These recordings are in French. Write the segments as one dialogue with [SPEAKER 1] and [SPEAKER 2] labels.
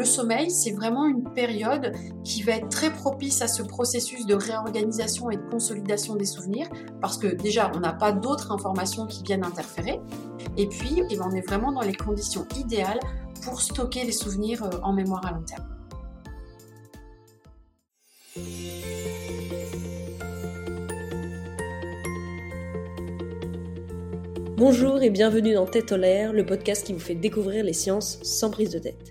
[SPEAKER 1] le sommeil, c'est vraiment une période qui va être très propice à ce processus de réorganisation et de consolidation des souvenirs, parce que déjà, on n'a pas d'autres informations qui viennent interférer. Et puis, eh ben, on est vraiment dans les conditions idéales pour stocker les souvenirs euh, en mémoire à long terme.
[SPEAKER 2] Bonjour et bienvenue dans Tête en l'air, le podcast qui vous fait découvrir les sciences sans prise de tête.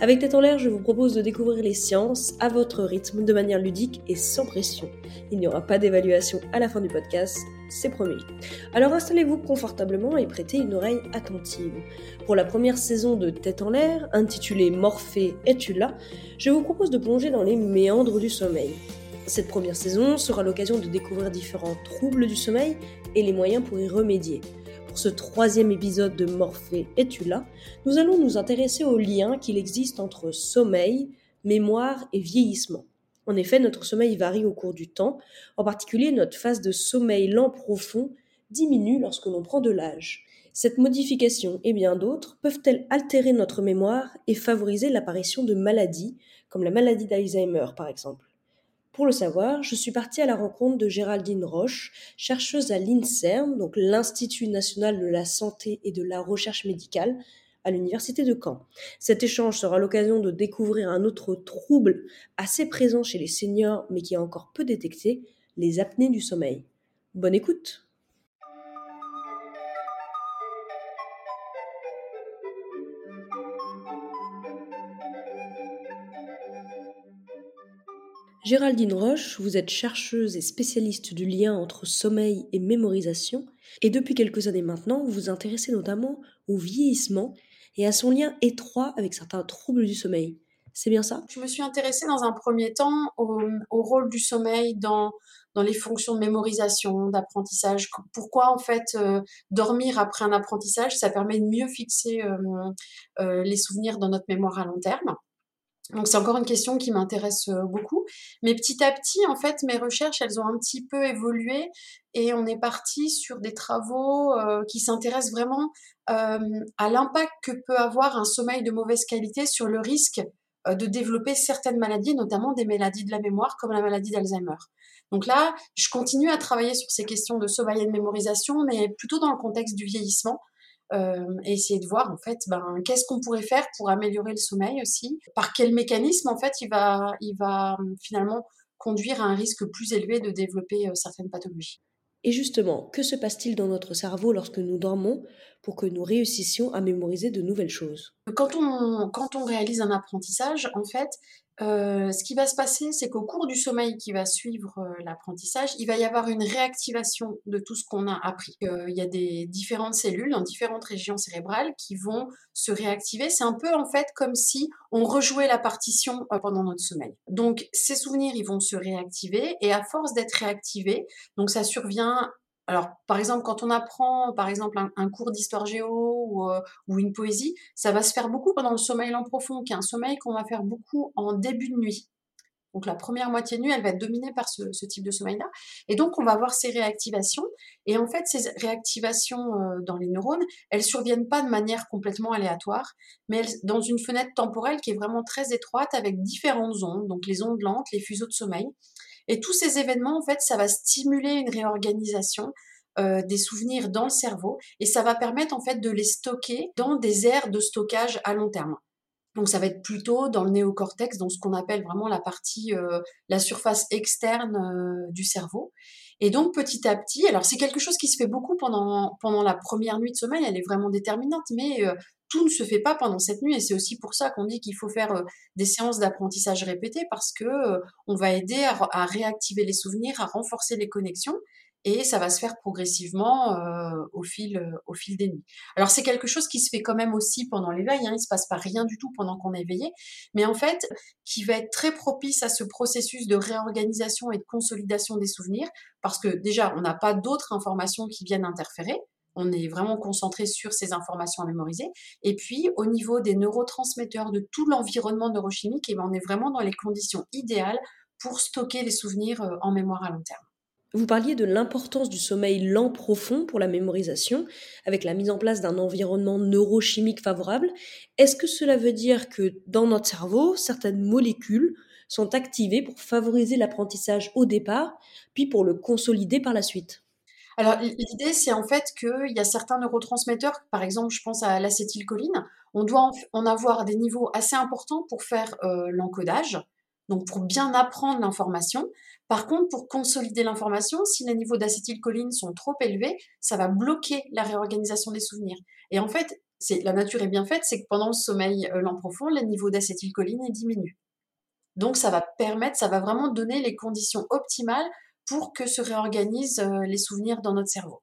[SPEAKER 2] Avec Tête en l'air, je vous propose de découvrir les sciences à votre rythme, de manière ludique et sans pression. Il n'y aura pas d'évaluation à la fin du podcast, c'est promis. Alors installez-vous confortablement et prêtez une oreille attentive. Pour la première saison de Tête en l'air, intitulée Morphée, es-tu là Je vous propose de plonger dans les méandres du sommeil. Cette première saison sera l'occasion de découvrir différents troubles du sommeil et les moyens pour y remédier. Ce troisième épisode de Morphée Es-tu là? Nous allons nous intéresser au lien qu'il existe entre sommeil, mémoire et vieillissement. En effet, notre sommeil varie au cours du temps, en particulier notre phase de sommeil lent profond diminue lorsque l'on prend de l'âge. Cette modification et bien d'autres peuvent-elles altérer notre mémoire et favoriser l'apparition de maladies, comme la maladie d'Alzheimer par exemple? Pour le savoir, je suis partie à la rencontre de Géraldine Roche, chercheuse à l'INSERM, donc l'Institut national de la santé et de la recherche médicale, à l'université de Caen. Cet échange sera l'occasion de découvrir un autre trouble assez présent chez les seniors mais qui est encore peu détecté, les apnées du sommeil. Bonne écoute Géraldine Roche, vous êtes chercheuse et spécialiste du lien entre sommeil et mémorisation, et depuis quelques années maintenant, vous vous intéressez notamment au vieillissement et à son lien étroit avec certains troubles du sommeil. C'est bien ça?
[SPEAKER 1] Je me suis intéressée dans un premier temps au, rôle du sommeil dans, dans les fonctions de mémorisation, d'apprentissage. Pourquoi en fait euh, dormir après un apprentissage, ça permet de mieux fixer euh, euh, les souvenirs dans notre mémoire à long terme. Donc c'est encore une question qui m'intéresse euh, beaucoup. Mais petit à petit, en fait, mes recherches, elles ont un petit peu évolué et on est parti sur des travaux euh, qui s'intéressent vraiment euh, à l'impact que peut avoir un sommeil de mauvaise qualité sur le risque de développer certaines maladies, notamment des maladies de la mémoire comme la maladie d'Alzheimer. Donc là, je continue à travailler sur ces questions de sommeil et de mémorisation, mais plutôt dans le contexte du vieillissement, euh, et essayer de voir en fait ben, qu'est-ce qu'on pourrait faire pour améliorer le sommeil aussi, par quel mécanisme en fait il va, il va hum, finalement conduire à un risque plus élevé de développer euh, certaines pathologies.
[SPEAKER 2] Et justement, que se passe-t-il dans notre cerveau lorsque nous dormons pour que nous réussissions à mémoriser de nouvelles choses?
[SPEAKER 1] Quand on, quand on réalise un apprentissage, en fait, euh, ce qui va se passer, c'est qu'au cours du sommeil qui va suivre euh, l'apprentissage, il va y avoir une réactivation de tout ce qu'on a appris. Euh, il y a des différentes cellules dans différentes régions cérébrales qui vont se réactiver. C'est un peu en fait comme si on rejouait la partition pendant notre sommeil. Donc ces souvenirs, ils vont se réactiver et à force d'être réactivés, donc ça survient alors, par exemple, quand on apprend, par exemple, un, cours d'histoire géo euh, ou, une poésie, ça va se faire beaucoup pendant le sommeil lent profond, qui est un sommeil qu'on va faire beaucoup en début de nuit. Donc, la première moitié de nuit, elle va être dominée par ce, type de sommeil-là. Et donc, on va avoir ces réactivations. Et en fait, ces réactivations euh, dans les neurones, elles surviennent pas de manière complètement aléatoire, mais dans une fenêtre temporelle qui est vraiment très étroite avec différentes ondes, donc les ondes lentes, les fuseaux de sommeil. Et tous ces événements, en fait, ça va stimuler une réorganisation euh, des souvenirs dans le cerveau et ça va permettre en fait de les stocker dans des aires de stockage à long terme. Donc ça va être plutôt dans le néocortex, dans ce qu'on appelle vraiment la partie, euh, la surface externe euh, du cerveau. Et donc petit à petit, alors c'est quelque chose qui se fait beaucoup pendant pendant la première nuit de sommeil, elle est vraiment déterminante, mais tout ne se fait pas pendant cette nuit. Et c'est aussi pour ça qu'on dit qu'il faut faire euh, des séances d'apprentissage répétées parce que euh, on va aider à, réactiver les souvenirs, à renforcer les connexions. Et ça va se faire progressivement euh, au fil au fil des nuits. Alors c'est quelque chose qui se fait quand même aussi pendant l'éveil, hein, il se passe pas rien du tout pendant qu'on est éveillé, mais en fait qui va être très propice à ce processus de réorganisation et de consolidation des souvenirs parce que déjà on n'a pas d'autres informations qui viennent interférer on est vraiment concentré sur ces informations à mémoriser. Et puis, au niveau des neurotransmetteurs, de tout l'environnement neurochimique, et eh ben, on est vraiment dans les conditions idéales pour stocker les souvenirs euh, en mémoire à long terme.
[SPEAKER 2] Vous parliez de l'importance du sommeil lent profond pour la mémorisation, avec la mise en place d'un environnement neurochimique favorable. Est-ce que cela veut dire que dans notre cerveau, certaines molécules sont activées pour favoriser l'apprentissage au départ, puis pour le consolider par la suite?
[SPEAKER 1] Alors, l'idée, c'est en fait qu'il y a certains neurotransmetteurs, par exemple, je pense à l'acétylcholine, on doit en avoir des niveaux assez importants pour faire euh, l'encodage, donc pour bien apprendre l'information. Par contre, pour consolider l'information, si les niveaux d'acétylcholine sont trop élevés, ça va bloquer la réorganisation des souvenirs. Et en fait, la nature est bien faite, c'est que pendant le sommeil euh, lent profond, les niveaux d'acétylcholine diminuent. Donc ça va permettre, ça va vraiment donner les conditions optimales pour que se réorganisent euh, les souvenirs dans notre cerveau.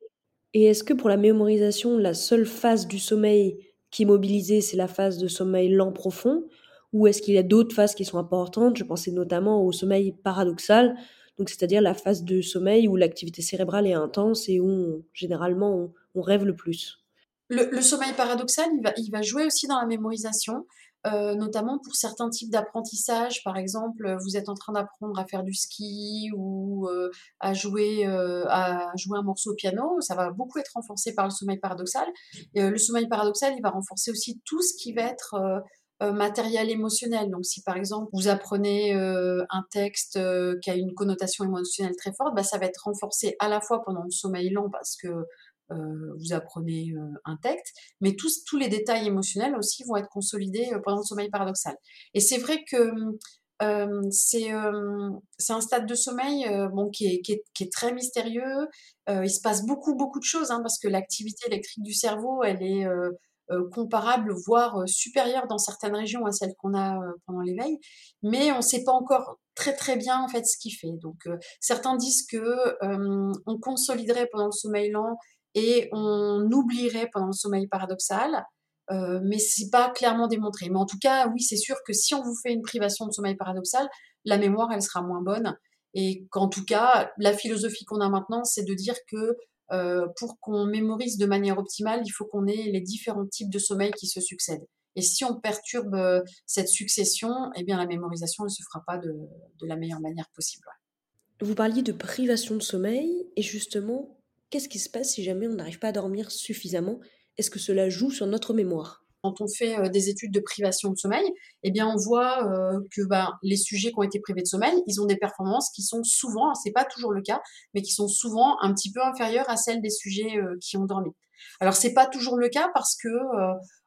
[SPEAKER 2] Et est-ce que pour la mémorisation, la seule phase du sommeil qui est mobilisée, c'est la phase de sommeil lent profond? Ou est-ce qu'il y a d'autres phases qui sont importantes? Je pensais notamment au sommeil paradoxal, donc c'est-à-dire la phase de sommeil où l'activité cérébrale est intense et où généralement on, rêve le plus.
[SPEAKER 1] Le, sommeil paradoxal, il va, il va, jouer aussi dans la mémorisation, euh, notamment pour certains types d'apprentissage. Par exemple, vous êtes en train d'apprendre à faire du ski ou euh, à, jouer, euh, à jouer un morceau au piano. Ça va beaucoup être renforcé par le sommeil paradoxal. Le sommeil paradoxal, il va renforcer aussi tout ce qui va être matériel émotionnel. Donc, si par exemple vous apprenez un texte qui a une connotation émotionnelle très forte, bah, ça va être renforcé à la fois pendant le sommeil lent parce que vous apprenez un texte, mais tous, tous les détails émotionnels aussi vont être consolidés pendant le sommeil paradoxal. Et c'est vrai que c'est un stade de sommeil bon, qui, est, qui, est, très mystérieux. il se passe beaucoup, beaucoup de choses hein, parce que l'activité électrique du cerveau, elle est euh, comparable, voire euh, supérieure dans certaines régions à celles qu'on a euh, pendant l'éveil, mais on ne sait pas encore très très bien en fait ce qu'il fait. Donc certains disent que on consoliderait pendant le sommeil lent et on oublierait pendant le sommeil paradoxal. Euh, mais c'est pas clairement démontré. Mais en tout cas, oui, c'est sûr que si on vous fait une privation de sommeil paradoxal, la mémoire, elle sera moins bonne. Et qu'en tout cas, la philosophie qu'on a maintenant, c'est de dire que euh, pour qu'on mémorise de manière optimale, il faut qu'on ait les différents types de sommeil qui se succèdent. Et si on perturbe euh, cette succession, eh bien la mémorisation ne se fera pas de, la meilleure manière possible.
[SPEAKER 2] Vous parliez de privation de sommeil, et justement, qu'est-ce qui se passe si jamais on n'arrive pas à dormir suffisamment? Est-ce que cela joue sur notre mémoire?
[SPEAKER 1] Quand on fait euh, des études de privation de sommeil, eh bien on voit euh, que ben, les sujets qui ont été privés de sommeil, ils ont des performances qui sont souvent, c'est pas toujours le cas, mais qui sont souvent un petit peu inférieures à celles des sujets euh, qui ont dormi. Alors c'est pas toujours le cas parce que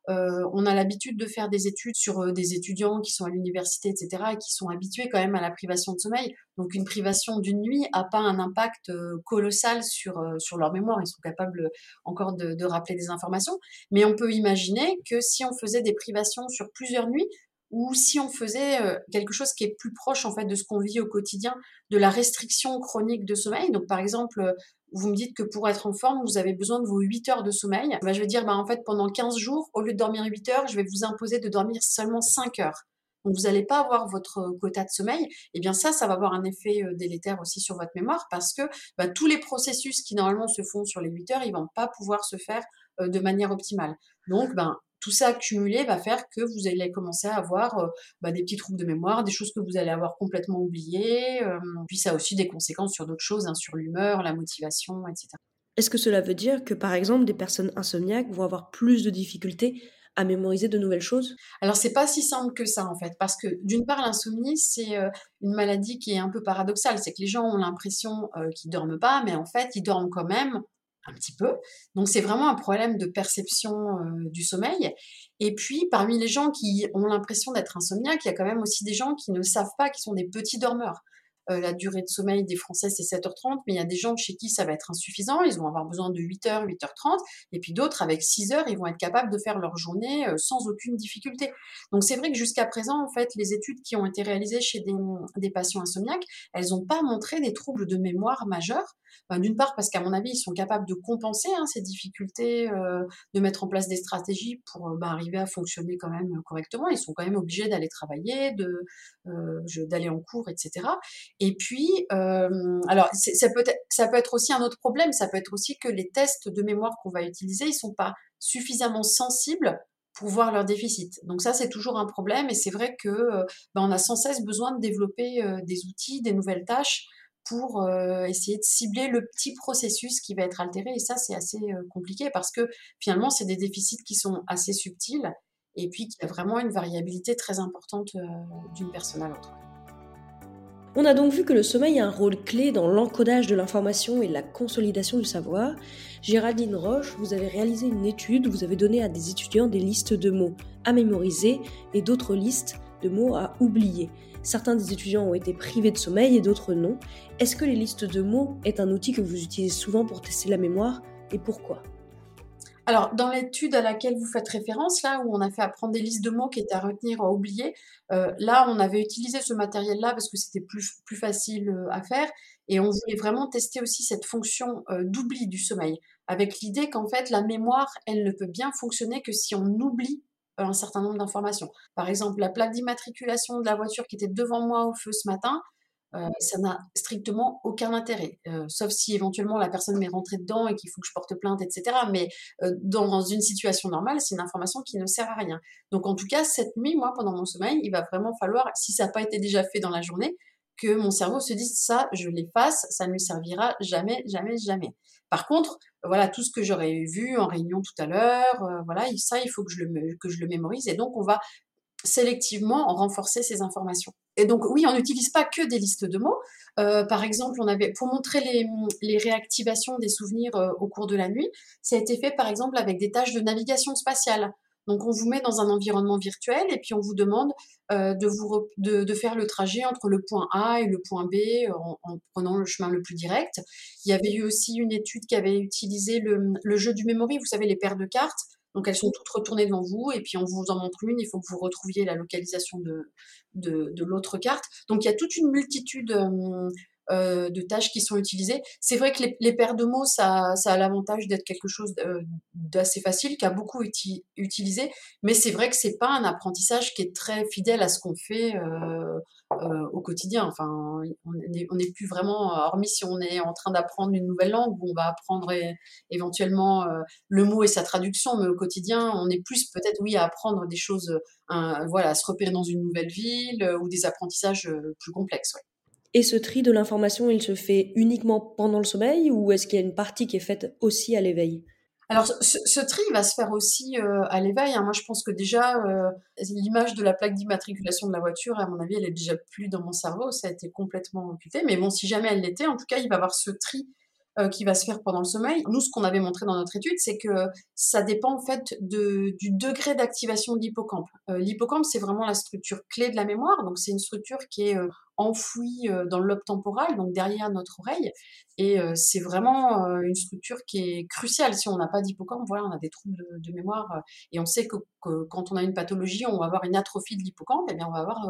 [SPEAKER 1] on a l'habitude de faire des études sur euh, des étudiants qui sont à l'université, etc., et qui sont habitués quand même à la privation de sommeil. Donc une privation d'une nuit n'a pas un impact euh, colossal sur, leur mémoire. Ils sont capables encore de, de rappeler des informations. Mais on peut imaginer que si on faisait des privations sur plusieurs nuits, ou si on faisait quelque chose qui est plus proche en fait de ce qu'on vit au quotidien, de la restriction chronique de sommeil. Donc par exemple, vous me dites que pour être en forme, vous avez besoin de vos 8 heures de sommeil. Bah, je vais dire, bah, en fait, pendant 15 jours, au lieu de dormir 8 heures, je vais vous imposer de dormir seulement 5 heures. Donc vous n'allez pas avoir votre quota de sommeil. Et eh bien ça, ça va avoir un effet délétère aussi sur votre mémoire parce que bah, tous les processus qui normalement se font sur les 8 heures, ils vont pas pouvoir se faire de manière optimale. Donc, ben, tout ça accumulé va faire que vous allez commencer à avoir euh, bah, des petits troubles de mémoire, des choses que vous allez avoir complètement oubliées. Euh, puis ça a aussi des conséquences sur d'autres choses, hein, sur l'humeur, la motivation, etc.
[SPEAKER 2] Est-ce que cela veut dire que par exemple des personnes insomniaques vont avoir plus de difficultés à mémoriser de nouvelles choses?
[SPEAKER 1] Alors c'est pas si simple que ça en fait, parce que d'une part l'insomnie c'est euh, une maladie qui est un peu paradoxale, c'est que les gens ont l'impression qu'ils dorment pas, mais en fait ils dorment quand même un petit peu. Donc c'est vraiment un problème de perception euh, du sommeil. Et puis parmi les gens qui ont l'impression d'être insomniaques, il y a quand même aussi des gens qui ne savent pas qu'ils sont des petits dormeurs. Euh, la durée de sommeil des Français, c'est 7h30, mais il y a des gens chez qui ça va être insuffisant, ils vont avoir besoin de 8h, 8h30, et puis d'autres, avec 6 heures, ils vont être capables de faire leur journée euh, sans aucune difficulté. Donc c'est vrai que jusqu'à présent, en fait, les études qui ont été réalisées chez des, patients insomniaques, elles n'ont pas montré des troubles de mémoire majeurs, euh, d'une part parce qu'à mon avis, ils sont capables de compenser hein, ces difficultés, de mettre en place des stratégies pour bah, arriver à fonctionner quand même correctement. Ils sont quand même obligés d'aller travailler, d'aller en cours, etc. Et puis, euh, alors ça peut, être, ça peut être aussi un autre problème, ça peut être aussi que les tests de mémoire qu'on va utiliser, ils sont pas suffisamment sensibles pour voir leur déficit. Donc ça, c'est toujours un problème et c'est vrai que euh, ben, on a sans cesse besoin de développer euh, des outils, des nouvelles tâches pour euh, essayer de cibler le petit processus qui va être altéré. Et ça, c'est assez compliqué parce que finalement, c'est des déficits qui sont assez subtils et puis qu'il y a vraiment une variabilité très importante d'une personne à l'autre.
[SPEAKER 2] On a donc vu que le sommeil a un rôle clé dans l'encodage de l'information et la consolidation du savoir. Géraldine Roche, vous avez réalisé une étude, vous avez donné à des étudiants des listes de mots à mémoriser et d'autres listes de mots à oublier. Certains des étudiants ont été privés de sommeil et d'autres non. Est-ce que les listes de mots est un outil que vous utilisez souvent pour tester la mémoire et pourquoi?
[SPEAKER 1] Alors, dans l'étude à laquelle vous faites référence, là où on a fait apprendre des listes de mots qui étaient à retenir ou à oublier, euh, là, on avait utilisé ce matériel-là parce que c'était plus, facile euh, à faire. Et on voulait vraiment tester aussi cette fonction euh, d'oubli du sommeil, avec l'idée qu'en fait, la mémoire, elle ne peut bien fonctionner que si on oublie un certain nombre d'informations. Par exemple, la plaque d'immatriculation de la voiture qui était devant moi au feu ce matin, euh, ça n'a strictement aucun intérêt, euh, sauf si éventuellement la personne m'est rentrée dedans et qu'il faut que je porte plainte, etc. Mais euh, dans une situation normale, c'est une information qui ne sert à rien. Donc en tout cas, cette nuit, moi, pendant mon sommeil, il va vraiment falloir, si ça n'a pas été déjà fait dans la journée, que mon cerveau se dise ça, je l'efface, ça ne lui servira jamais, jamais, jamais. Par contre, voilà, tout ce que j'aurais vu en réunion tout à l'heure, voilà, ça, il faut que je, le, que je le mémorise. Et donc, on va sélectivement renforcer ces informations. Et donc oui, on n'utilise pas que des listes de mots. Euh, par exemple, on avait pour montrer les, réactivations des souvenirs euh, au cours de la nuit, ça a été fait par exemple avec des tâches de navigation spatiale. Donc on vous met dans un environnement virtuel et puis on vous demande euh, de, vous de, faire le trajet entre le point A et le point B en, prenant le chemin le plus direct. Il y avait eu aussi une étude qui avait utilisé le, le jeu du memory, vous savez les paires de cartes. Donc elles sont toutes retournées devant vous et puis on vous en montre une, il faut que vous retrouviez la localisation de, l'autre carte. Donc il y a toute une multitude euh, de tâches qui sont utilisées. C'est vrai que les, paires de mots, ça, a l'avantage d'être quelque chose d'assez facile, qui a beaucoup été utilisé, mais c'est vrai que c'est pas un apprentissage qui est très fidèle à ce qu'on fait euh, euh, au quotidien. Enfin, on n'est plus vraiment, hormis si on est en train d'apprendre une nouvelle langue, où on va apprendre éventuellement le mot et sa traduction, mais au quotidien, on est plus peut-être, oui, à apprendre des choses, voilà, à se repérer dans une nouvelle ville ou des apprentissages plus complexes.
[SPEAKER 2] Et ce tri de l'information, il se fait uniquement pendant le sommeil ou est-ce qu'il y a une partie qui est faite aussi à l'éveil?
[SPEAKER 1] Alors, ce, tri va se faire aussi euh, à l'éveil. Hein. Moi, je pense que déjà, euh, l'image de la plaque d'immatriculation de la voiture, à mon avis, elle est déjà plus dans mon cerveau. Ça a été complètement occupé. Mais bon, si jamais elle l'était, en tout cas, il va y avoir ce tri euh, qui va se faire pendant le sommeil. Nous, ce qu'on avait montré dans notre étude, c'est que ça dépend en fait du degré d'activation de l'hippocampe. l'hippocampe, c'est vraiment la structure clé de la mémoire. Donc, c'est une structure qui est enfoui euh, dans le lobe temporal, donc derrière notre oreille. Et euh, c'est vraiment euh, une structure qui est cruciale. Si on n'a pas d'hippocampe, voilà, on a des troubles de, mémoire. et on sait que, quand on a une pathologie, on va avoir une atrophie de l'hippocampe, et bien on va avoir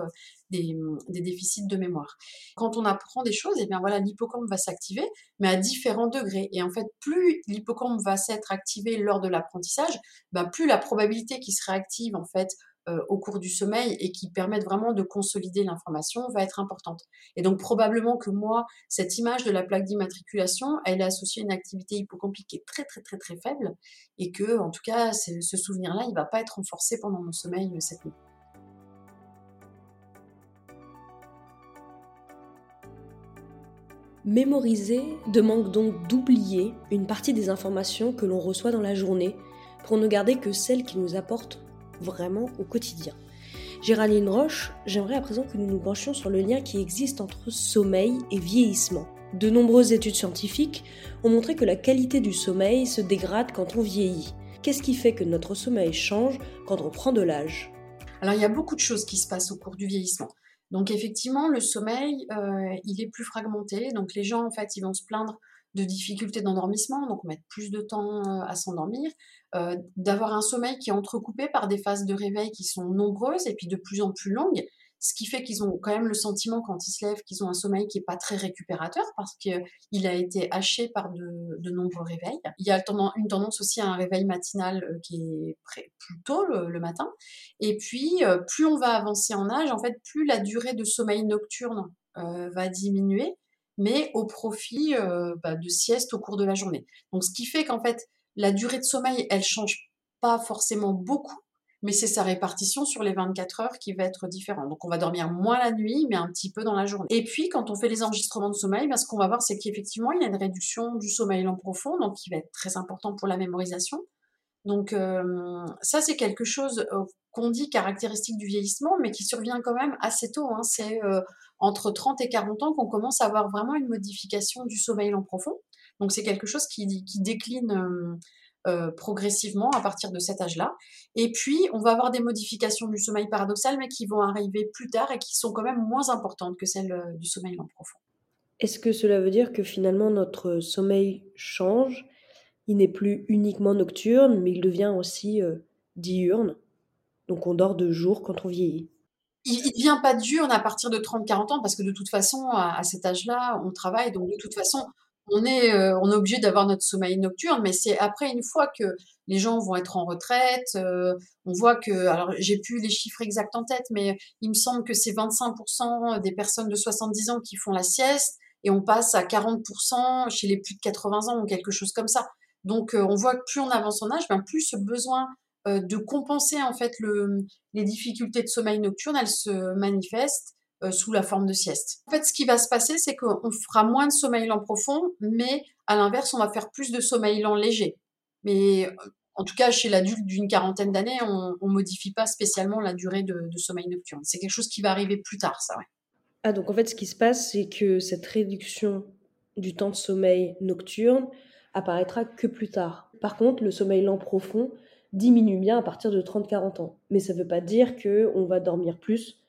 [SPEAKER 1] des, des, déficits de mémoire. Quand on apprend des choses, et bien voilà, l'hippocampe va s'activer, mais à différents degrés. Et en fait, plus l'hippocampe va s'être activé lors de l'apprentissage, ben plus la probabilité qu'il se réactive en fait euh, au cours du sommeil et qui permettent vraiment de consolider l'information va être importante. Et donc probablement que moi, cette image de la plaque d'immatriculation, elle est associée à une activité hippocampique qui est très très très très faible et que en tout cas ce souvenir-là, il va pas être renforcé pendant mon sommeil euh, cette nuit.
[SPEAKER 2] Mémoriser demande donc d'oublier une partie des informations que l'on reçoit dans la journée pour ne garder que celles qui nous apportent vraiment au quotidien. Géraldine Roche, j'aimerais à présent que nous nous penchions sur le lien qui existe entre sommeil et vieillissement. De nombreuses études scientifiques ont montré que la qualité du sommeil se dégrade quand on vieillit. Qu'est-ce qui fait que notre sommeil change quand on prend de l'âge?
[SPEAKER 1] Alors il y a beaucoup de choses qui se passent au cours du vieillissement. Donc effectivement, le sommeil, euh, il est plus fragmenté. Donc les gens, en fait, ils vont se plaindre de difficultés d'endormissement, donc mettre plus de temps euh, à s'endormir, euh, d'avoir un sommeil qui est entrecoupé par des phases de réveil qui sont nombreuses et puis de plus en plus longues, ce qui fait qu'ils ont quand même le sentiment quand ils se lèvent qu'ils ont un sommeil qui est pas très récupérateur parce qu'il a été haché par de, nombreux réveils. Il y a une tendance aussi à un réveil matinal euh, qui est plus tôt le, matin. Et puis, plus on va avancer en âge, en fait, plus la durée de sommeil nocturne va diminuer mais au profit euh, bah, de sieste au cours de la journée. Donc, ce qui fait qu'en fait, la durée de sommeil, elle change pas forcément beaucoup, mais c'est sa répartition sur les 24 heures qui va être différente. Donc on va dormir moins la nuit, mais un petit peu dans la journée. Et puis quand on fait les enregistrements de sommeil, ben, ce qu'on va voir, c'est qu'effectivement, il y a une réduction du sommeil lent profond, donc qui va être très important pour la mémorisation. Donc ça, c'est quelque chose qu'on dit caractéristique du vieillissement, mais qui survient quand même assez tôt. Hein. C'est entre 30 et 40 ans qu'on commence à avoir vraiment une modification du sommeil lent profond. Donc c'est quelque chose qui, décline progressivement à partir de cet âge-là. Et puis, on va avoir des modifications du sommeil paradoxal, mais qui vont arriver plus tard et qui sont quand même moins importantes que celles du sommeil lent profond.
[SPEAKER 2] Est-ce que cela veut dire que finalement notre sommeil change Il n'est plus uniquement nocturne, mais il devient aussi euh, diurne. Donc on dort de jour quand on vieillit.
[SPEAKER 1] Il ne devient pas diurne à partir de 30-40 ans, parce que de toute façon, à cet âge-là, on travaille. Donc de toute façon, on est, euh, on est obligé d'avoir notre sommeil nocturne, mais c'est après une fois que les gens vont être en retraite, euh, on voit que, alors j'ai plus les chiffres exacts en tête, mais il me semble que c'est 25% des personnes de 70 ans qui font la sieste, et on passe à 40% chez les plus de 80 ans ou quelque chose comme ça. Donc euh, on voit que plus on avance en âge, ben plus ce besoin de compenser en fait le, les difficultés de sommeil nocturne, elles se manifestent euh, sous la forme de sieste. En fait, ce qui va se passer, c'est qu'on fera moins de sommeil lent profond, mais à l'inverse, on va faire plus de sommeil lent léger. Mais euh, en tout cas, chez l'adulte d'une quarantaine d'années, on ne modifie pas spécialement la durée de, sommeil nocturne. C'est quelque chose qui va arriver plus tard, ça, ouais.
[SPEAKER 2] Ah, donc en fait, ce qui se passe, c'est que cette réduction du temps de sommeil nocturne apparaîtra que plus tard. Par contre, le sommeil lent profond diminue bien à partir de 30-40 ans. Mais ça ne veut pas dire qu'on va dormir plus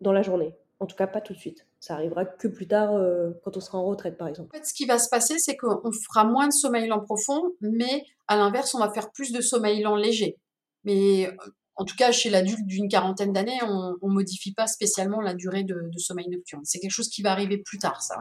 [SPEAKER 2] dans la journée. En tout cas, pas tout de suite. Ça arrivera que plus tard, euh, quand on sera en retraite, par exemple.
[SPEAKER 1] En fait, ce qui va se passer, c'est qu'on fera moins de sommeil lent profond, mais à l'inverse, on va faire plus de sommeil lent léger. Mais en tout cas, chez l'adulte d'une quarantaine d'années, on ne modifie pas spécialement la durée de, sommeil nocturne. C'est quelque chose qui va arriver plus tard, ça.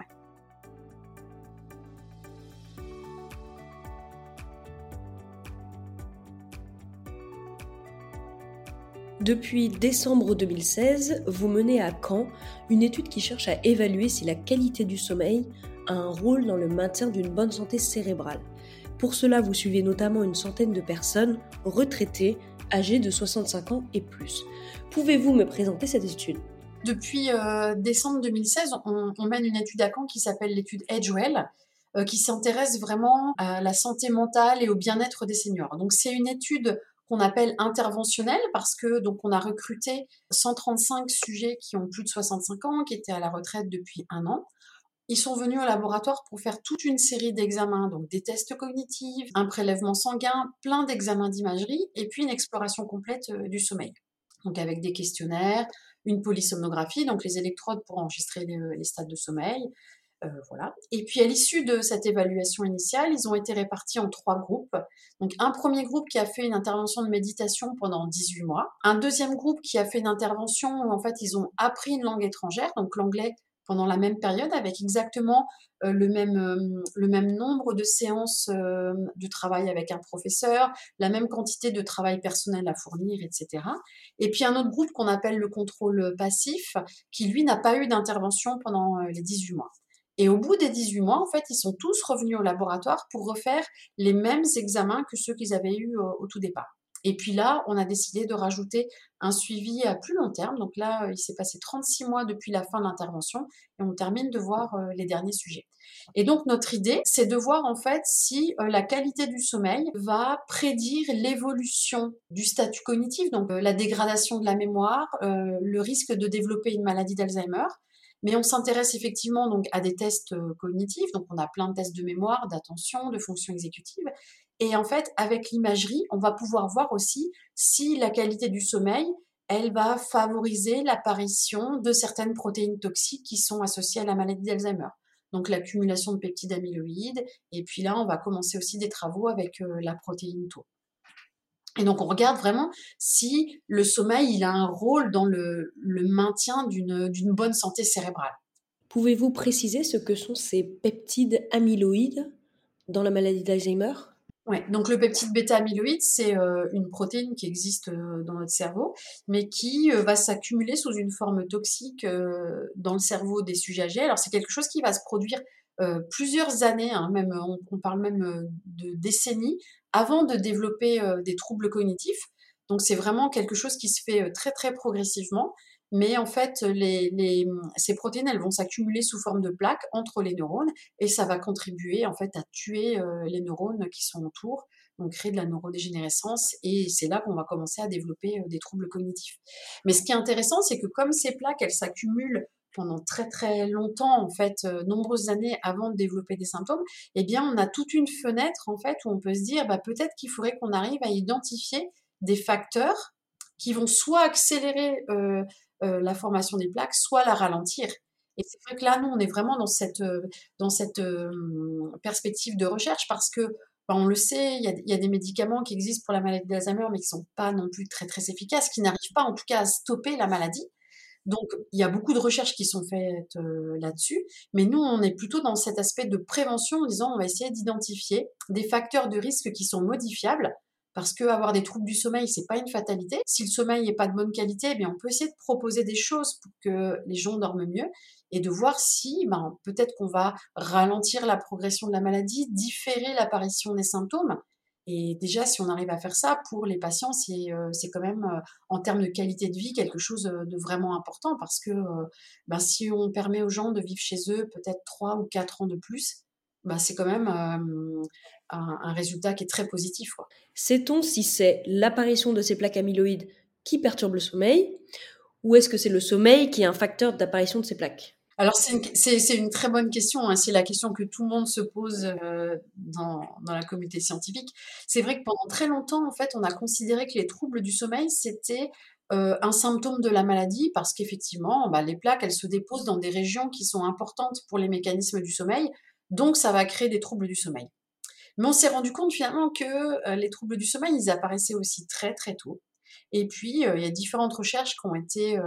[SPEAKER 2] Depuis décembre 2016, vous menez à Caen une étude qui cherche à évaluer si la qualité du sommeil a un rôle dans le maintien d'une bonne santé cérébrale. Pour cela, vous suivez notamment une centaine de personnes retraitées âgées de 65 ans et plus. Pouvez-vous me présenter cette étude?
[SPEAKER 1] Depuis euh, décembre 2016, on, mène une étude à Caen qui s'appelle l'étude Edgewell, euh, qui s'intéresse vraiment à la santé mentale et au bien-être des seniors. Donc c'est une étude qu'on appelle interventionnel parce que donc on a recruté 135 sujets qui ont plus de 65 ans, qui étaient à la retraite depuis un an. Ils sont venus au laboratoire pour faire toute une série d'examens, donc des tests cognitifs, un prélèvement sanguin, plein d'examens d'imagerie et puis une exploration complète euh, du sommeil. Donc avec des questionnaires, une polysomnographie, donc les électrodes pour enregistrer les stades de sommeil, euh, voilà. Et puis à l'issue de cette évaluation initiale, ils ont été répartis en trois groupes. Donc un premier groupe qui a fait une intervention de méditation pendant 18 mois, un deuxième groupe qui a fait une intervention où en fait ils ont appris une langue étrangère, donc l'anglais pendant la même période avec exactement euh, le, même, euh, le même nombre de séances de travail avec un professeur, la même quantité de travail personnel à fournir, etc. Et puis un autre groupe qu'on appelle le contrôle passif, qui lui n'a pas eu d'intervention pendant les 18 mois. Et au bout des 18 mois, en fait, ils sont tous revenus au laboratoire pour refaire les mêmes examens que ceux qu'ils avaient eus au, tout départ. Et puis là, on a décidé de rajouter un suivi à plus long terme. Donc là, il s'est passé 36 mois depuis la fin de l'intervention et on termine de voir euh, les derniers sujets. Et donc notre idée, c'est de voir en fait si euh, la qualité du sommeil va prédire l'évolution du statut cognitif, donc euh, la dégradation de la mémoire, le risque de développer une maladie d'Alzheimer mais on s'intéresse effectivement à des tests euh, cognitifs, donc on a plein de tests de mémoire, d'attention, de fonction exécutive. Et en fait, avec l'imagerie, on va pouvoir voir aussi si la qualité du sommeil, elle va favoriser l'apparition de certaines protéines toxiques qui sont associées à la maladie d'Alzheimer. Donc l'accumulation de peptides amyloïdes. Et puis là, on va commencer aussi des travaux avec euh, la protéine tau. Et donc on regarde vraiment si le sommeil il a un rôle dans le, maintien d'une bonne santé cérébrale.
[SPEAKER 2] Pouvez-vous préciser ce que sont ces peptides amyloïdes dans la maladie d'Alzheimer?
[SPEAKER 1] Oui, donc le peptide bêta-amyloïde, c'est euh, une protéine qui existe euh, dans notre cerveau, mais qui euh, va s'accumuler sous une forme toxique dans le cerveau des sujets âgés. Alors c'est quelque chose qui va se produire plusieurs années, hein, même on, parle même de décennies, avant de développer euh, des troubles cognitifs. Donc c'est vraiment quelque chose qui se fait très très progressivement. Mais en fait, ces protéines, elles vont s'accumuler sous forme de plaques entre les neurones et ça va contribuer en fait à tuer les neurones qui sont autour, donc créer de la neurodégénérescence et c'est là qu'on va commencer à développer des troubles cognitifs. Mais ce qui est intéressant, c'est que comme ces plaques, elles s'accumulent pendant très très longtemps, en fait, nombreuses années avant de développer des symptômes, eh bien, on a toute une fenêtre, en fait, où on peut se dire, bah, peut-être qu'il faudrait qu'on arrive à identifier des facteurs qui vont soit accélérer la formation des plaques, soit la ralentir. Et c'est vrai que là, nous, on est vraiment dans cette, dans cette perspective de recherche parce que, bah, on le sait, il y, a, des médicaments qui existent pour la maladie d'Alzheimer, mais qui ne sont pas non plus très, très efficaces, qui n'arrivent pas en tout cas à stopper la maladie. Donc, il y a beaucoup de recherches qui sont faites là-dessus, mais nous, on est plutôt dans cet aspect de prévention en disant on va essayer d'identifier des facteurs de risque qui sont modifiables, parce que avoir des troubles du sommeil, c'est pas une fatalité. Si le sommeil n'est pas de bonne qualité, eh bien, on peut essayer de proposer des choses pour que les gens dorment mieux et de voir si, ben, peut-être qu'on va ralentir la progression de la maladie, différer l'apparition des symptômes et déjà, si on arrive à faire ça, pour les patients, c'est euh, quand même, euh, en termes de qualité de vie, quelque chose euh, de vraiment important parce que ben, si on permet aux gens de vivre chez eux peut-être 3 ou 4 ans de plus, ben, c'est quand même un, résultat qui est très positif.
[SPEAKER 2] Sait-on si c'est l'apparition de ces plaques amyloïdes qui perturbe le sommeil ou est-ce que c'est le sommeil qui est un facteur d'apparition de ces plaques?
[SPEAKER 1] Alors c'est une, très bonne question, hein. c'est la question que tout le monde se pose euh, dans, la communauté scientifique. C'est vrai que pendant très longtemps, en fait, on a considéré que les troubles du sommeil, c'était euh, un symptôme de la maladie parce qu'effectivement, bah, les plaques, elles se déposent dans des régions qui sont importantes pour les mécanismes du sommeil, donc ça va créer des troubles du sommeil. Mais on s'est rendu compte finalement que euh, les troubles du sommeil, ils apparaissaient aussi très très tôt. Et puis, euh, il y a différentes recherches qui ont été euh,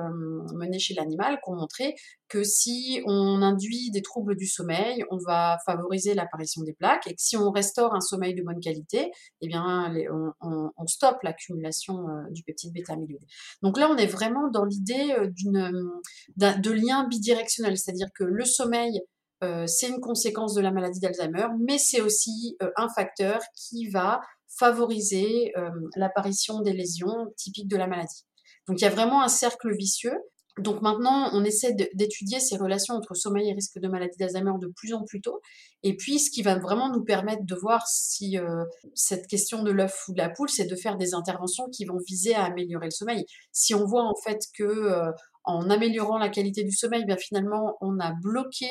[SPEAKER 1] menées chez l'animal qui ont montré que si on induit des troubles du sommeil, on va favoriser l'apparition des plaques et que si on restaure un sommeil de bonne qualité, eh bien, on, stoppe l'accumulation euh, du peptide bêta-amyloïde. Donc là, on est vraiment dans l'idée d'une, de lien bidirectionnel, c'est-à-dire que le sommeil c'est une conséquence de la maladie d'Alzheimer, mais c'est aussi un facteur qui va favoriser euh, l'apparition des lésions typiques de la maladie. Donc il y a vraiment un cercle vicieux. Donc maintenant, on essaie d'étudier ces relations entre sommeil et risque de maladie d'Alzheimer de plus en plus tôt. Et puis, ce qui va vraiment nous permettre de voir si euh, cette question de l'œuf ou de la poule, c'est de faire des interventions qui vont viser à améliorer le sommeil. Si on voit en fait que euh, en améliorant la qualité du sommeil, bien finalement, on a bloqué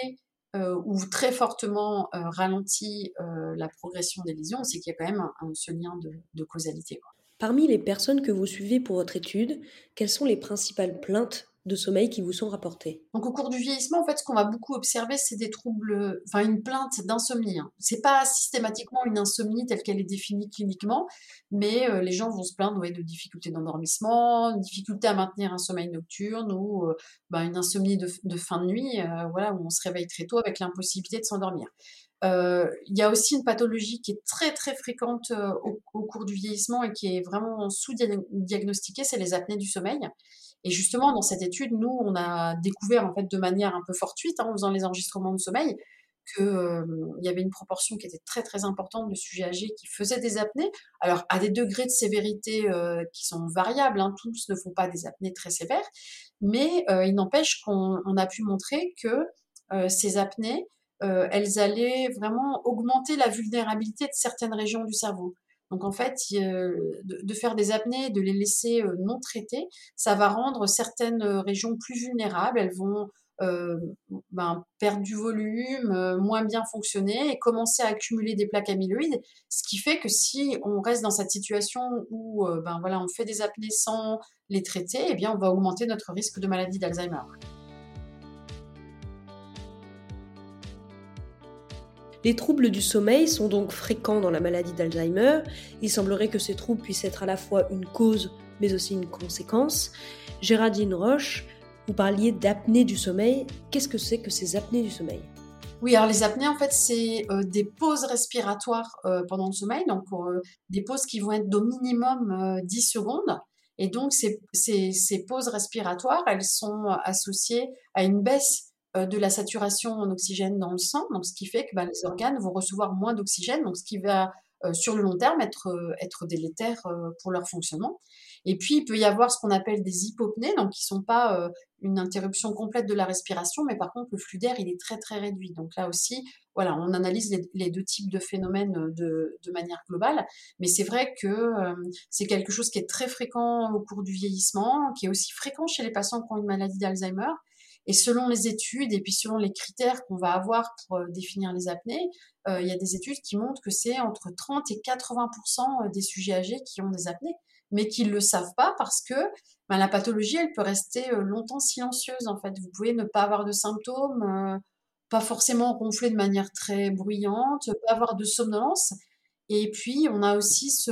[SPEAKER 1] euh, ou très fortement euh, ralentit euh, la progression des lésions, c'est qu'il y a quand même un, ce lien de, causalité.
[SPEAKER 2] Parmi les personnes que vous suivez pour votre étude, quelles sont les principales plaintes de sommeil qui vous sont rapportés
[SPEAKER 1] Donc au cours du vieillissement, en fait, ce qu'on va beaucoup observer, c'est des troubles, enfin une plainte d'insomnie. Hein. C'est pas systématiquement une insomnie telle qu'elle est définie cliniquement, mais euh, les gens vont se plaindre de difficultés d'endormissement, difficultés à maintenir un sommeil nocturne ou euh, bah, une insomnie de, fin de nuit, euh, voilà, où on se réveille très tôt avec l'impossibilité de s'endormir. Il y a aussi une pathologie qui est très très fréquente au, cours du vieillissement et qui est vraiment sous-diagnostiquée, c'est les apnées du sommeil. Et justement, dans cette étude, nous, on a découvert en fait de manière un peu fortuite, hein, en faisant les enregistrements de sommeil, qu'il euh, y avait une proportion qui était très très importante de sujets âgés qui faisaient des apnées. Alors à des degrés de sévérité euh, qui sont variables, hein, tous ne font pas des apnées très sévères, mais euh, il n'empêche qu'on a pu montrer que ces apnées, elles allaient vraiment augmenter la vulnérabilité de certaines régions du cerveau. Donc en fait, de, faire des apnées, de les laisser euh, non traitées, ça va rendre certaines euh, régions plus vulnérables. Elles vont euh, ben, perdre du volume, moins bien fonctionner et commencer à accumuler des plaques amyloïdes. Ce qui fait que si on reste dans cette situation où ben, voilà, on fait des apnées sans les traiter, eh bien on va augmenter notre risque de maladie d'Alzheimer.
[SPEAKER 2] Les troubles du sommeil sont donc fréquents dans la maladie d'Alzheimer. Il semblerait que ces troubles puissent être à la fois une cause mais aussi une conséquence. Géraldine Roche, vous parliez d'apnée du sommeil. Qu'est-ce que c'est que ces apnées du sommeil?
[SPEAKER 1] Oui, alors les apnées, en fait, c'est euh, des pauses respiratoires euh, pendant le sommeil, donc euh, des pauses qui vont être d'au minimum 10 secondes. Et donc, ces, pauses respiratoires, elles sont associées à une baisse euh, de la saturation en oxygène dans le sang, donc ce qui fait que bah, les organes vont recevoir moins d'oxygène, donc ce qui va euh, sur le long terme être, euh, délétère pour leur fonctionnement. Et puis, il peut y avoir ce qu'on appelle des hypopnées, donc qui sont pas euh, une interruption complète de la respiration, mais par contre, le flux d'air, il est très, très réduit. Donc là aussi, voilà, on analyse les, deux types de phénomènes de, de manière globale. Mais c'est vrai que euh, c'est quelque chose qui est très fréquent au cours du vieillissement, qui est aussi fréquent chez les patients qui ont une maladie d'Alzheimer. Et selon les études et puis selon les critères qu'on va avoir pour euh, définir les apnées, euh, il y a des études qui montrent que c'est entre 30 et 80% des sujets âgés qui ont des apnées, mais qui ne le savent pas parce que ben, la pathologie, elle peut rester euh, longtemps silencieuse. En fait, vous pouvez ne pas avoir de symptômes, pas forcément ronfler de manière très bruyante, pas avoir de somnolence. Et puis, on a aussi ce,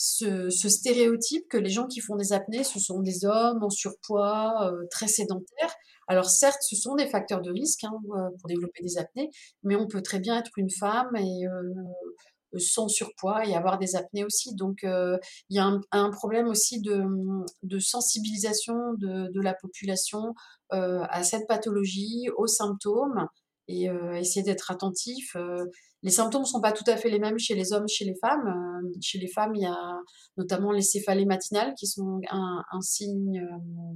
[SPEAKER 1] ce, stéréotype que les gens qui font des apnées, ce sont des hommes en surpoids, euh, très sédentaires. Alors certes, ce sont des facteurs de risque hein, euh, pour développer des apnées, mais on peut très bien être une femme et euh, sans surpoids et avoir des apnées aussi. Donc il y a un, problème aussi de, sensibilisation de, de, la population à cette pathologie, aux symptômes et essayer d'être attentif les symptômes ne sont pas tout à fait les mêmes chez les hommes, chez les femmes. Euh, chez les femmes, il y a notamment les céphalées matinales qui sont un, signe, euh,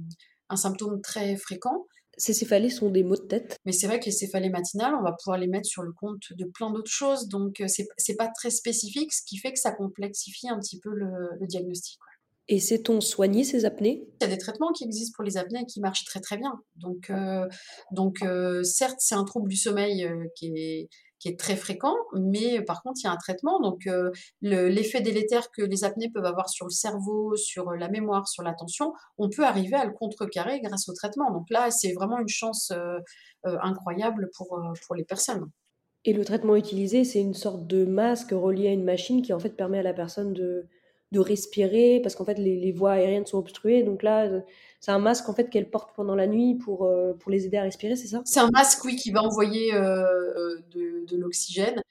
[SPEAKER 1] un symptôme très fréquent.
[SPEAKER 2] Ces céphalées sont des maux de tête?
[SPEAKER 1] Mais c'est vrai que les céphalées matinales, on va pouvoir les mettre sur le compte de plein d'autres choses. Donc, euh, c'est, n'est pas très spécifique, ce qui fait que ça complexifie un petit peu le, diagnostic.
[SPEAKER 2] Et sait-on soigner ces apnées?
[SPEAKER 1] Il y a des traitements qui existent pour les apnées et qui marchent très très bien. Donc, donc certes, c'est un trouble du sommeil qui est qui est très fréquent, mais par contre, il y a un traitement. Donc, euh, l'effet délétère que les apnées peuvent avoir sur le cerveau, sur la mémoire, sur l'attention, on peut arriver à le contrecarrer grâce au traitement. Donc là, c'est vraiment une chance euh, euh, incroyable pour, pour les personnes.
[SPEAKER 2] Et le traitement utilisé, c'est une sorte de masque relié à une machine qui en fait permet à la personne de, de respirer parce qu'en fait les, voies aériennes sont obstruées. Donc là, c'est un masque en fait qu'elle porte pendant la nuit pour, euh, pour les aider à respirer, c'est ça?
[SPEAKER 1] C'est un masque, oui, qui va envoyer euh, euh, de l'oxygène,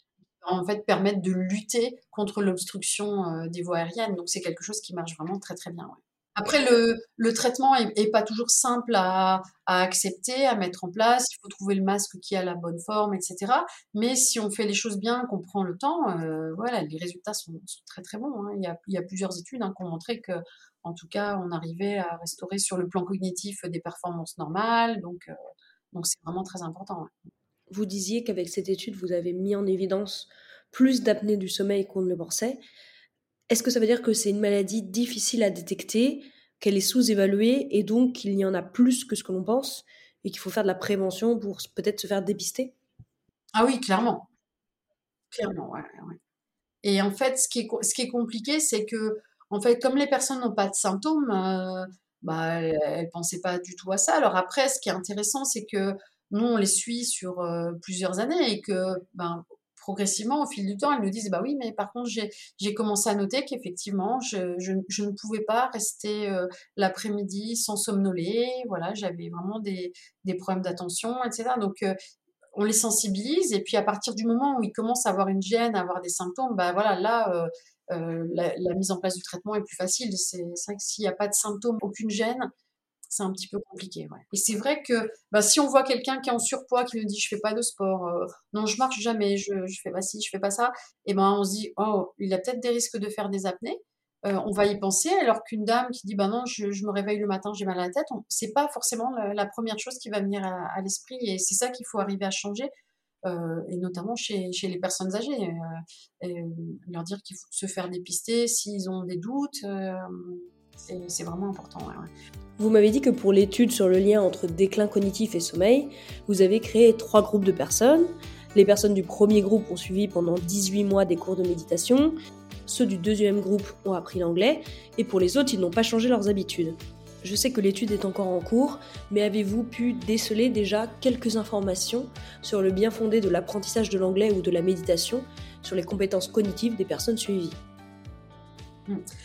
[SPEAKER 1] en fait permettre de lutter contre l'obstruction des voies aériennes. Donc c'est quelque chose qui marche vraiment très très bien. Après, le, le traitement est, pas toujours simple à, à, accepter, à mettre en place. Il faut trouver le masque qui a la bonne forme, etc. Mais si on fait les choses bien, qu'on prend le temps, euh, voilà, les résultats sont, très très bons. Hein. Il, y a, il, y a, plusieurs études hein, qui ont montré que, en tout cas, on arrivait à restaurer sur le plan cognitif des performances normales. Donc, euh, donc c'est vraiment très important.
[SPEAKER 2] Vous disiez qu'avec cette étude, vous avez mis en évidence plus d'apnée du sommeil qu'on ne le pensait. Est-ce que ça veut dire que c'est une maladie difficile à détecter, qu'elle est sous-évaluée et donc qu'il y en a plus que ce que l'on pense et qu'il faut faire de la prévention pour peut-être se faire dépister?
[SPEAKER 1] Ah oui, clairement. Clairement, ouais, Et en fait, ce qui est, compliqué, c'est que, en fait, comme les personnes n'ont pas de symptômes, euh, bah, elles ne pensaient pas du tout à ça. Alors après, ce qui est intéressant, c'est que nous, on les suit sur euh, plusieurs années et que, ben, progressivement, au fil du temps, elles me disent, bah oui, mais par contre, j'ai commencé à noter qu'effectivement, je, je, ne pouvais pas rester euh, l'après-midi sans somnoler. Voilà, j'avais vraiment des, des problèmes d'attention, etc. Donc, euh, on les sensibilise et puis à partir du moment où ils commencent à avoir une gêne, à avoir des symptômes, bah voilà, là, euh, la, la, mise en place du traitement est plus facile. C'est vrai que s'il n'y a pas de symptômes, aucune gêne, c'est un petit peu compliqué. Et c'est vrai que bah, si on voit quelqu'un qui est en surpoids, qui nous dit je fais pas de sport, euh, non je marche jamais, je, je fais pas ci, je fais pas ça, et ben on se dit oh il a peut-être des risques de faire des apnées. Euh, on va y penser, alors qu'une dame qui dit bah non je, je, me réveille le matin, j'ai mal à la tête, c'est pas forcément la, première chose qui va venir à, l'esprit et c'est ça qu'il faut arriver à changer. Euh, et notamment chez, chez, les personnes âgées, leur dire qu'il faut se faire dépister s'ils ont des doutes, c'est vraiment important.
[SPEAKER 2] Vous m'avez dit que pour l'étude sur le lien entre déclin cognitif et sommeil, vous avez créé trois groupes de personnes. Les personnes du premier groupe ont suivi pendant 18 mois des cours de méditation. Ceux du deuxième groupe ont appris l'anglais. Et pour les autres, ils n'ont pas changé leurs habitudes. Je sais que l'étude est encore en cours, mais avez-vous pu déceler déjà quelques informations sur le bien fondé de l'apprentissage de l'anglais ou de la méditation sur les compétences cognitives des personnes suivies?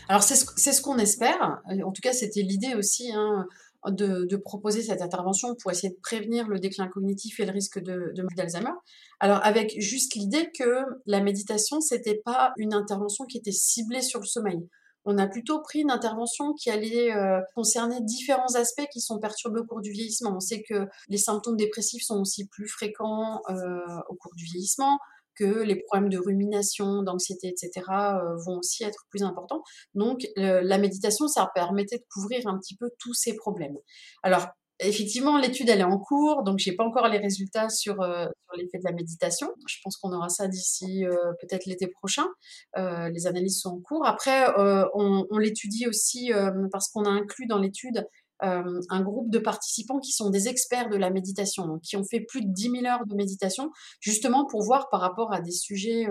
[SPEAKER 1] Alors c'est ce, qu'on espère. En tout cas, c'était l'idée aussi hein, de, proposer cette intervention pour essayer de prévenir le déclin cognitif et le risque de, de d'Alzheimer. Alors avec juste l'idée que la méditation, c'était pas une intervention qui était ciblée sur le sommeil. On a plutôt pris une intervention qui allait euh, concerner différents aspects qui sont perturbés au cours du vieillissement. On sait que les symptômes dépressifs sont aussi plus fréquents euh, au cours du vieillissement que les problèmes de rumination, d'anxiété, etc. vont aussi être plus importants. Donc la méditation, ça permettait de couvrir un petit peu tous ces problèmes. Alors Effectivement, l'étude elle est en cours, donc j'ai pas encore les résultats sur, euh, sur l'effet de la méditation. Je pense qu'on aura ça d'ici euh, peut-être l'été prochain. Euh, les analyses sont en cours. Après, on l'étudie aussi parce qu'on a inclus dans l'étude un groupe de participants qui sont des experts de la méditation, donc qui ont fait plus de 10 000 heures de méditation, justement pour voir par rapport à des sujets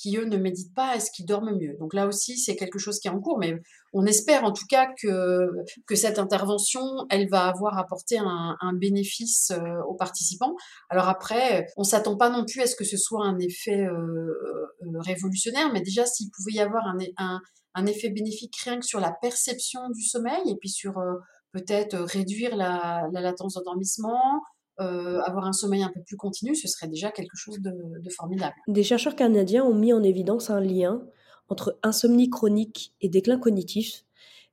[SPEAKER 1] qui, eux, ne méditent pas, est-ce qu'ils dorment mieux Donc là aussi, c'est quelque chose qui est en cours, mais on espère en tout cas que, que cette intervention, elle va avoir apporté un, bénéfice euh, aux participants. Alors après, on s'attend pas non plus à ce que ce soit un effet euh, euh, révolutionnaire, mais déjà, s'il pouvait y avoir un, un, effet bénéfique rien que sur la perception du sommeil, et puis sur peut-être réduire la, la latence d'endormissement, euh, avoir un sommeil un peu plus continu, ce serait déjà quelque chose de, formidable.
[SPEAKER 2] Des chercheurs canadiens ont mis en évidence un lien entre insomnie chronique et déclin cognitif.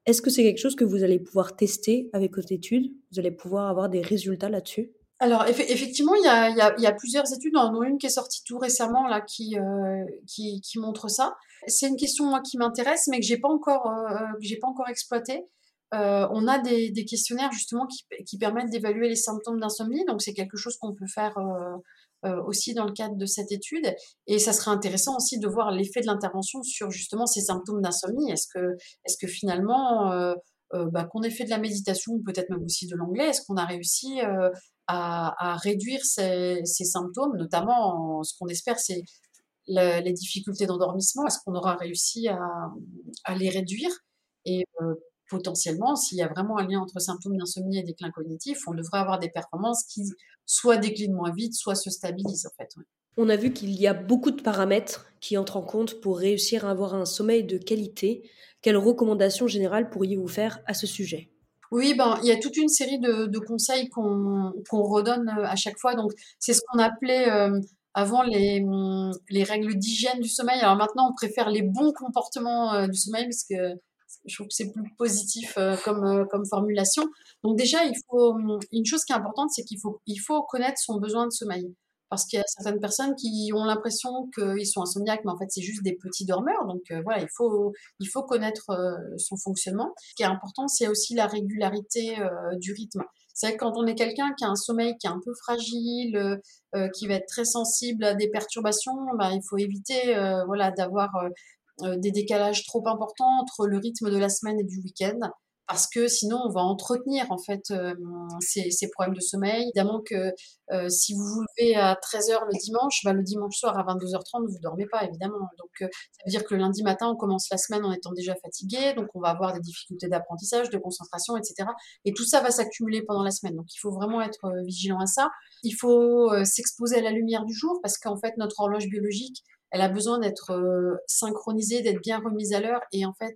[SPEAKER 2] Est-ce que c'est quelque chose que vous allez pouvoir tester avec votre étude? Vous allez pouvoir avoir des résultats là-dessus?
[SPEAKER 1] Alors effectivement, il y, a, plusieurs études, dont une qui est sortie tout récemment là, qui, euh, qui, montre ça. C'est une question moi qui m'intéresse, mais que j'ai pas encore euh, j'ai pas encore exploité. Euh, on a des, questionnaires justement qui, permettent d'évaluer les symptômes d'insomnie, donc c'est quelque chose qu'on peut faire euh, euh, aussi dans le cadre de cette étude. Et ça serait intéressant aussi de voir l'effet de l'intervention sur justement ces symptômes d'insomnie. Est-ce que, est que finalement, bah, qu'on ait fait de la méditation ou peut-être même aussi de l'anglais, est-ce qu'on a réussi à, réduire ces, symptômes, notamment ce qu'on espère, c'est les difficultés d'endormissement, est-ce qu'on aura réussi à, les réduire? Et potentiellement, s'il y a vraiment un lien entre symptômes d'insomnie et déclin cognitif, on devrait avoir des performances qui soit déclinent moins vite, soit se stabilisent en fait.
[SPEAKER 2] On a vu qu'il y a beaucoup de paramètres qui entrent en compte pour réussir à avoir un sommeil de qualité. Quelles recommandations générales pourriez-vous faire à ce sujet?
[SPEAKER 1] Oui, ben, il y a toute une série de, conseils qu'on redonne euh, à chaque fois. Donc, c'est ce qu'on appelait euh, avant les, les règles d'hygiène du sommeil. Alors maintenant, on préfère les bons comportements euh, du sommeil parce que je trouve que c'est plus positif euh, comme, euh, comme formulation. Donc déjà, il faut une chose qui est importante, c'est qu'il faut, connaître son besoin de sommeil. Parce qu'il y a certaines personnes qui ont l'impression qu'ils sont insomniaques, mais en fait, c'est juste des petits dormeurs. Donc euh, voilà, il faut, il faut connaître son fonctionnement. Ce qui est important, c'est aussi la régularité du rythme. C'est que quand on est quelqu'un qui a un sommeil qui est un peu fragile, qui va être très sensible à des perturbations, ben, il faut éviter voilà, d'avoir des décalages trop importants entre le rythme de la semaine et du week-end parce que sinon on va entretenir en fait euh, ces, ces, problèmes de sommeil. Évidemment que euh, si vous vous levez à 13h le dimanche, bah, le dimanche soir à 22h30 vous dormez pas évidemment. Donc ça veut dire que le lundi matin on commence la semaine en étant déjà fatigué, donc on va avoir des difficultés d'apprentissage, de concentration, etc. Et tout ça va s'accumuler pendant la semaine. Donc il faut vraiment être vigilant à ça. Il faut s'exposer à la lumière du jour parce qu'en fait notre horloge biologique elle a besoin d'être euh, synchronisée, d'être bien remise à l'heure. Et en fait,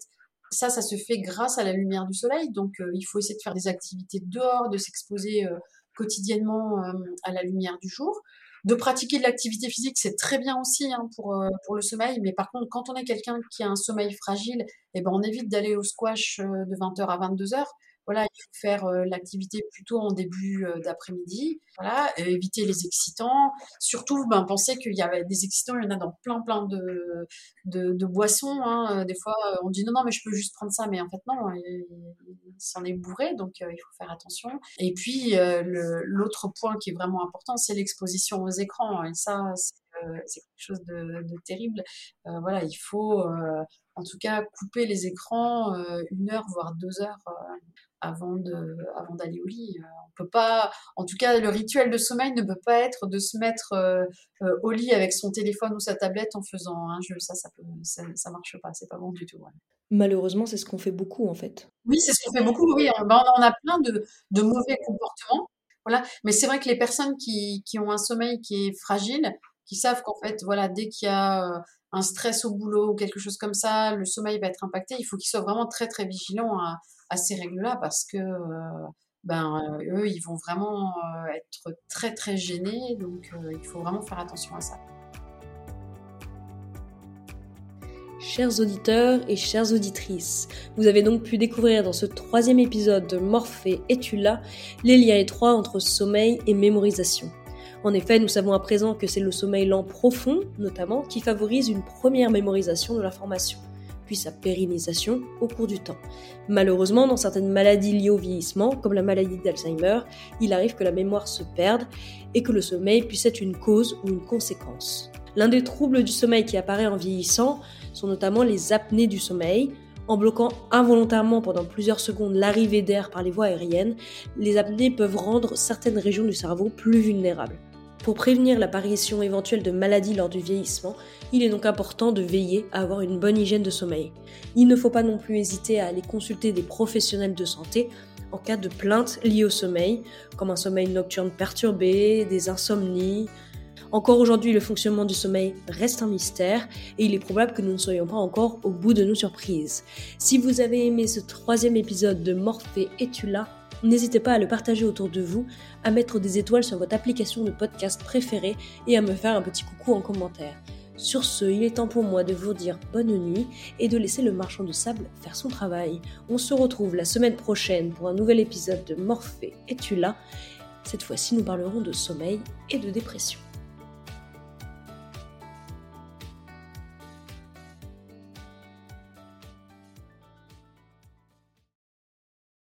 [SPEAKER 1] ça, ça se fait grâce à la lumière du soleil. Donc, euh, il faut essayer de faire des activités dehors, de s'exposer euh, quotidiennement à la lumière du jour. De pratiquer de l'activité physique, c'est très bien aussi hein, pour, pour le sommeil. Mais par contre, quand on est quelqu'un qui a un sommeil fragile, eh ben, on évite d'aller au squash de 20h à 22h voilà, il faut faire euh, l'activité plutôt en début euh, d'après-midi. Voilà, éviter les excitants. Surtout, ben, penser qu'il y a des excitants, il y en a dans plein, plein de, de, boissons. Hein. Des fois, on dit non, non, mais je peux juste prendre ça, mais en fait, non, s'en est bourré, donc euh, il faut faire attention. Et puis, l'autre point qui est vraiment important, c'est l'exposition aux écrans. Et ça, c'est quelque chose de, de terrible. voilà, il faut en tout cas couper les écrans une heure voire deux heures avant de avant d'aller au lit. Euh, on peut pas, en tout cas, le rituel de sommeil ne peut pas être de se mettre euh, euh, au lit avec son téléphone ou sa tablette en faisant un jeu. Ça, ça peut, ça, marche pas. C'est pas bon du tout.
[SPEAKER 2] Malheureusement, c'est ce qu'on fait beaucoup en fait.
[SPEAKER 1] Oui, c'est ce qu'on fait beaucoup. Oui, on, ben, on a plein de, de mauvais comportements. Voilà. Mais c'est vrai que les personnes qui, qui, ont un sommeil qui est fragile, savent qu'en fait, voilà, dès qu'il y a un stress au boulot ou quelque chose comme ça, le sommeil va être impacté. Il faut qu'ils soient vraiment très très vigilants à, ces règles-là parce que euh, ben, euh, eux, ils vont vraiment euh, être très très gênés, donc il faut vraiment faire attention à ça.
[SPEAKER 2] Chers auditeurs et chères auditrices, vous avez donc pu découvrir dans ce troisième épisode de Morphée et tu là? les liens étroits entre sommeil et mémorisation. En effet, nous savons à présent que c'est le sommeil lent profond, notamment, qui favorise une première mémorisation de l'information, puis sa pérennisation au cours du temps. Malheureusement, dans certaines maladies liées au vieillissement, comme la maladie d'Alzheimer, il arrive que la mémoire se perde et que le sommeil puisse être une cause ou une conséquence. L'un des troubles du sommeil qui apparaît en vieillissant sont notamment les apnées du sommeil, en bloquant involontairement pendant plusieurs secondes l'arrivée d'air par les voies aériennes, les apnées peuvent rendre certaines régions du cerveau plus vulnérables. Pour prévenir l'apparition éventuelle de maladies lors du vieillissement, il est donc important de veiller à avoir une bonne hygiène de sommeil. Il ne faut pas non plus hésiter à aller consulter des professionnels de santé en cas de plaintes liées au sommeil, comme un sommeil nocturne perturbé, des insomnies, encore aujourd'hui, le fonctionnement du sommeil reste un mystère et il est probable que nous ne soyons pas encore au bout de nos surprises. Si vous avez aimé ce troisième épisode de Morphée et tu là, n'hésitez pas à le partager autour de vous, à mettre des étoiles sur votre application de podcast préférée et à me faire un petit coucou en commentaire. Sur ce, il est temps pour moi de vous dire bonne nuit et de laisser le marchand de sable faire son travail. On se retrouve la semaine prochaine pour un nouvel épisode de Morphée et tu là? Cette fois-ci, nous parlerons de sommeil et de dépression.